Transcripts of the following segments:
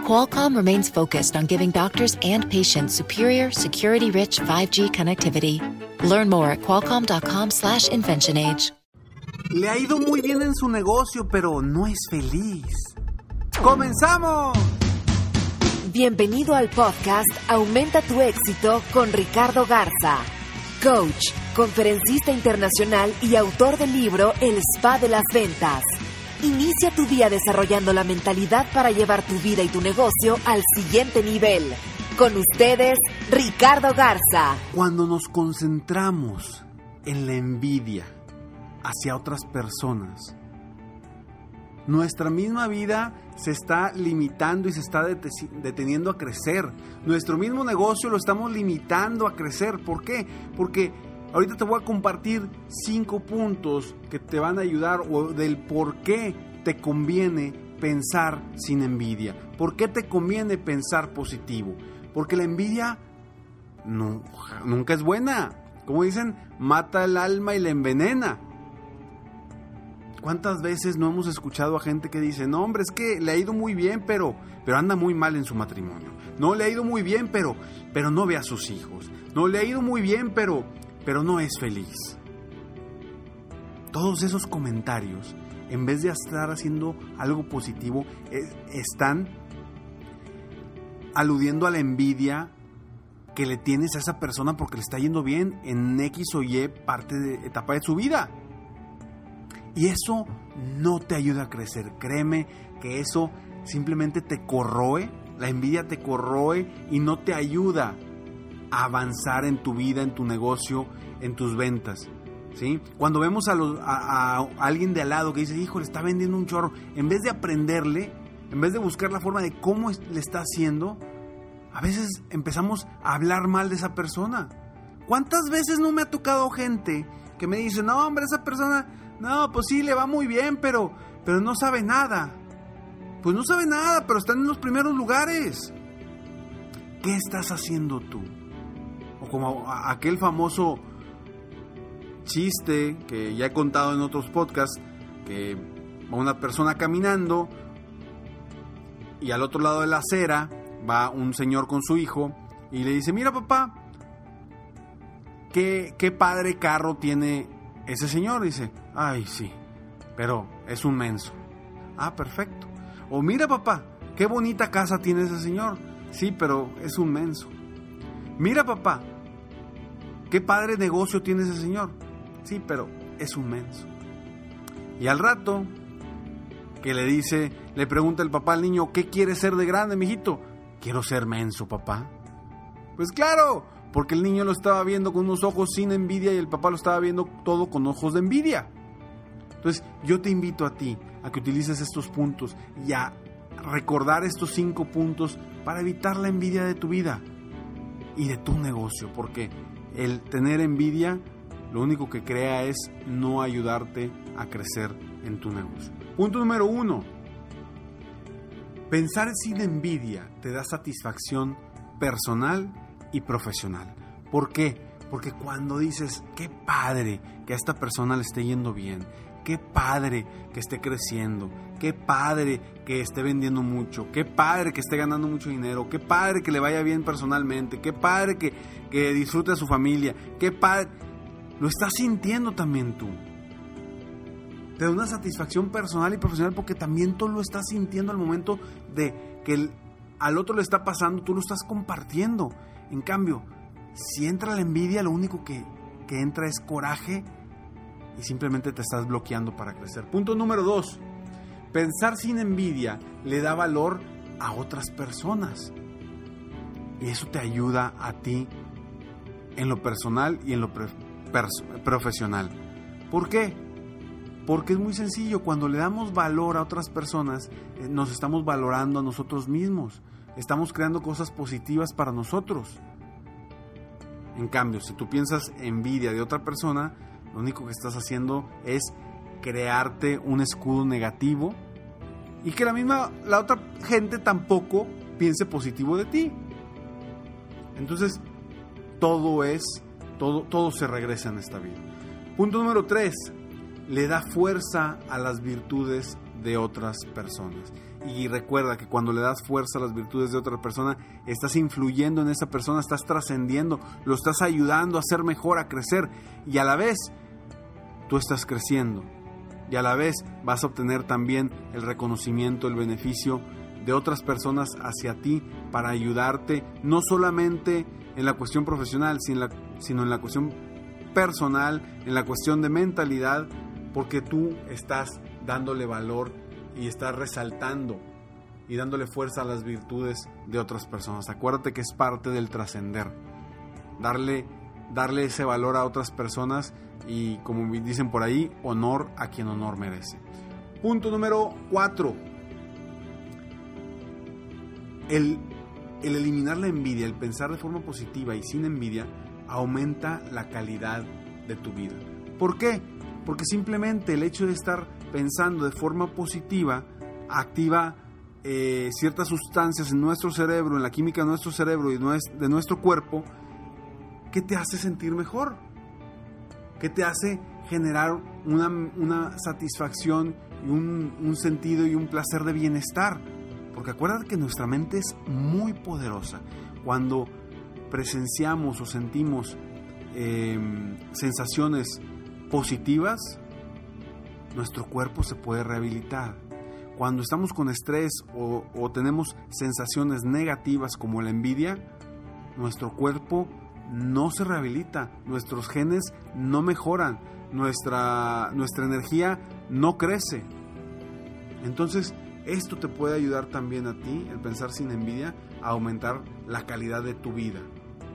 Qualcomm remains focused on giving doctors and patients superior, security-rich 5G connectivity. Learn more at qualcomm.com/slash inventionage. Le ha ido muy bien en su negocio, pero no es feliz. ¡Comenzamos! Bienvenido al podcast Aumenta tu éxito con Ricardo Garza, coach, conferencista internacional y autor del libro El Spa de las Ventas. Inicia tu día desarrollando la mentalidad para llevar tu vida y tu negocio al siguiente nivel. Con ustedes, Ricardo Garza. Cuando nos concentramos en la envidia hacia otras personas, nuestra misma vida se está limitando y se está deteniendo a crecer. Nuestro mismo negocio lo estamos limitando a crecer. ¿Por qué? Porque ahorita te voy a compartir cinco puntos que te van a ayudar o del por qué te conviene pensar sin envidia. ¿Por qué te conviene pensar positivo? Porque la envidia nunca es buena. Como dicen, mata el alma y la envenena. ¿Cuántas veces no hemos escuchado a gente que dice, no hombre, es que le ha ido muy bien, pero, pero anda muy mal en su matrimonio? No le ha ido muy bien, pero, pero no ve a sus hijos. No le ha ido muy bien, pero, pero no es feliz. Todos esos comentarios, en vez de estar haciendo algo positivo, están aludiendo a la envidia que le tienes a esa persona porque le está yendo bien en X o Y parte de etapa de su vida. Y eso no te ayuda a crecer. Créeme que eso simplemente te corroe, la envidia te corroe y no te ayuda avanzar en tu vida, en tu negocio, en tus ventas. ¿Sí? Cuando vemos a, a, alguien de al lado que dice, hijo, le está vendiendo un chorro, en vez de aprenderle, en vez de buscar la forma de cómo le está haciendo, a veces empezamos a hablar mal de esa persona. ¿Cuántas veces no me ha tocado gente que me dice, no, hombre, esa persona no, pues sí, le va muy bien, pero, pero no sabe nada. Pues no sabe nada, pero están en los primeros lugares. ¿Qué estás haciendo tú? O como aquel famoso chiste que ya he contado en otros podcasts, que va una persona caminando y al otro lado de la acera va un señor con su hijo y le dice, mira papá, qué, qué padre carro tiene ese señor. Dice, Ay, sí, pero es un menso. Ah, perfecto. O mira, papá, qué bonita casa tiene ese señor. Sí, pero es un menso. Mira, papá, qué padre negocio tiene ese señor. Sí, pero es un menso. Y al rato que le dice, le pregunta el papá al niño, ¿qué quiere ser de grande, mijito? Quiero ser menso, papá. Pues claro, porque el niño lo estaba viendo con unos ojos sin envidia y el papá lo estaba viendo todo con ojos de envidia. Entonces, yo te invito a ti a que utilices estos puntos y a recordar estos cinco puntos para evitar la envidia de tu vida y de tu negocio, porque el tener envidia lo único que crea es no ayudarte a crecer en tu negocio. Punto número uno. Pensar sin envidia te da satisfacción personal y profesional. ¿Por qué? Porque cuando dices, qué padre que a esta persona le esté yendo bien, qué padre que esté creciendo, qué padre que esté vendiendo mucho, qué padre que esté ganando mucho dinero, qué padre que le vaya bien personalmente, qué padre que, que disfrute a su familia, qué padre... Lo estás sintiendo también tú. Te da una satisfacción personal y profesional porque también tú lo estás sintiendo al momento de que al otro le está pasando, tú lo estás compartiendo. En cambio, si entra la envidia, lo único que, que entra es coraje y simplemente te estás bloqueando para crecer. Punto número dos, pensar sin envidia le da valor a otras personas. Y eso te ayuda a ti en lo personal y en lo profesional. ¿Por qué? Porque es muy sencillo, cuando le damos valor a otras personas, eh, nos estamos valorando a nosotros mismos, estamos creando cosas positivas para nosotros. En cambio, si tú piensas envidia de otra persona, lo único que estás haciendo es crearte un escudo negativo y que la misma la otra gente tampoco piense positivo de ti. Entonces, todo es todo todo se regresa en esta vida. Punto número 3. Le da fuerza a las virtudes de otras personas. Y recuerda que cuando le das fuerza a las virtudes de otra persona, estás influyendo en esa persona, estás trascendiendo, lo estás ayudando a ser mejor, a crecer. Y a la vez, tú estás creciendo. Y a la vez vas a obtener también el reconocimiento, el beneficio de otras personas hacia ti para ayudarte, no solamente en la cuestión profesional, sino en la cuestión personal, en la cuestión de mentalidad, porque tú estás dándole valor y estás resaltando y dándole fuerza a las virtudes de otras personas. Acuérdate que es parte del trascender. Darle, darle ese valor a otras personas y, como dicen por ahí, honor a quien honor merece. Punto número 4. El, el eliminar la envidia, el pensar de forma positiva y sin envidia, aumenta la calidad de tu vida. ¿Por qué? Porque simplemente el hecho de estar pensando de forma positiva activa eh, ciertas sustancias en nuestro cerebro, en la química de nuestro cerebro y de nuestro cuerpo, que te hace sentir mejor, que te hace generar una, satisfacción y un, sentido y un placer de bienestar. Porque acuérdate que nuestra mente es muy poderosa. Cuando presenciamos o sentimos em, sensaciones positivas, nuestro cuerpo se puede rehabilitar. Cuando estamos con estrés o, tenemos sensaciones negativas como la envidia, nuestro cuerpo no se rehabilita, nuestros genes no mejoran, nuestra, nuestra energía no crece. Entonces, esto te puede ayudar también a ti, el pensar sin envidia, a aumentar la calidad de tu vida.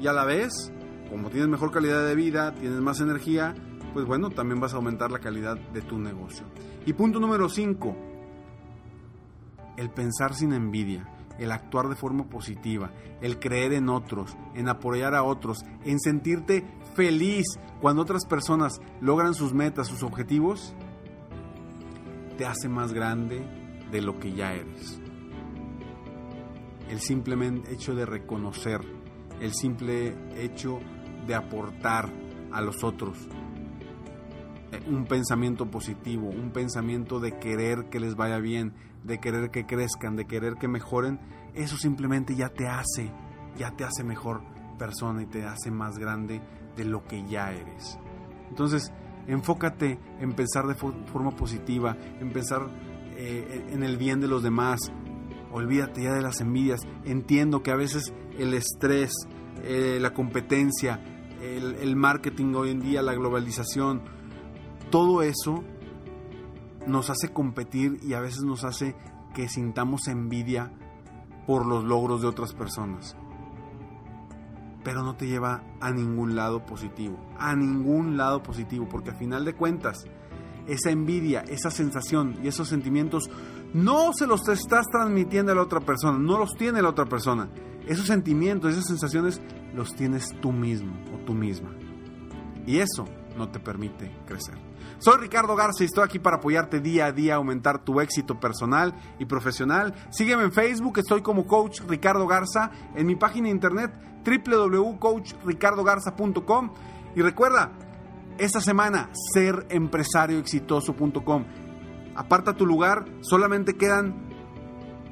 Y a la vez, como tienes mejor calidad de vida, tienes más energía, pues bueno, también vas a aumentar la calidad de tu negocio. Y punto número 5, el pensar sin envidia, el actuar de forma positiva, el creer en otros, en apoyar a otros, en sentirte feliz cuando otras personas logran sus metas, sus objetivos, te hace más grande de lo que ya eres. El simple hecho de reconocer, el simple hecho de aportar a los otros, un pensamiento positivo, un pensamiento de querer que les vaya bien, de querer que crezcan, de querer que mejoren, eso simplemente ya te hace, ya te hace mejor persona y te hace más grande de lo que ya eres. Entonces, enfócate en pensar de forma positiva, en pensar eh, en el bien de los demás. Olvídate ya de las envidias. Entiendo que a veces el estrés, eh, la competencia, el marketing hoy en día, la globalización, todo eso nos hace competir y a veces nos hace que sintamos envidia por los logros de otras personas. Pero no te lleva a ningún lado positivo, a ningún lado positivo, porque a final de cuentas, esa envidia, esa sensación y esos sentimientos no se los estás transmitiendo a la otra persona, no los tiene la otra persona. Esos sentimientos, esas sensaciones los tienes tú mismo o tú misma. Y eso no te permite crecer. Soy Ricardo Garza y estoy aquí para apoyarte día a día a aumentar tu éxito personal y profesional. Sígueme en Facebook, estoy como Coach Ricardo Garza, en mi página internet www.coachricardogarza.com y recuerda, esta semana serempresarioexitoso.com. Aparta tu lugar, solamente quedan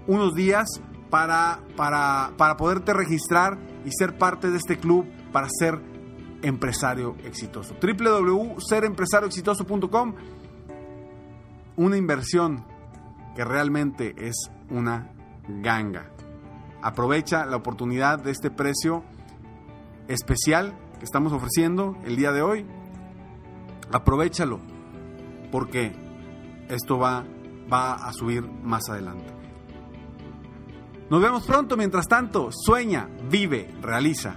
unos días para, para, para poderte registrar y ser parte de este club para ser empresario exitoso. www.serempresarioexitoso.com Una inversión que realmente es una ganga. Aprovecha la oportunidad de este precio especial que estamos ofreciendo el día de hoy. Aprovechalo porque esto va, va a subir más adelante. Nos vemos pronto, mientras tanto, sueña, vive, realiza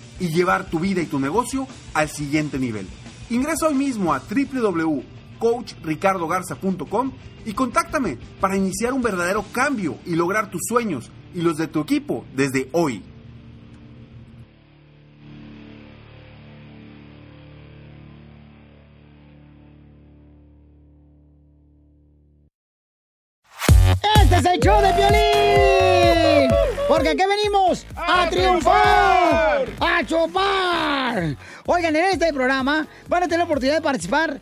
y llevar tu vida y tu negocio al siguiente nivel. Ingresa hoy mismo a www.coachricardogarza.com y contáctame para iniciar un verdadero cambio y lograr tus sueños y los de tu equipo desde hoy. Este es el show de violín. Porque aquí venimos a, triunfar, a chupar. Oigan, en este programa van a tener la oportunidad de participar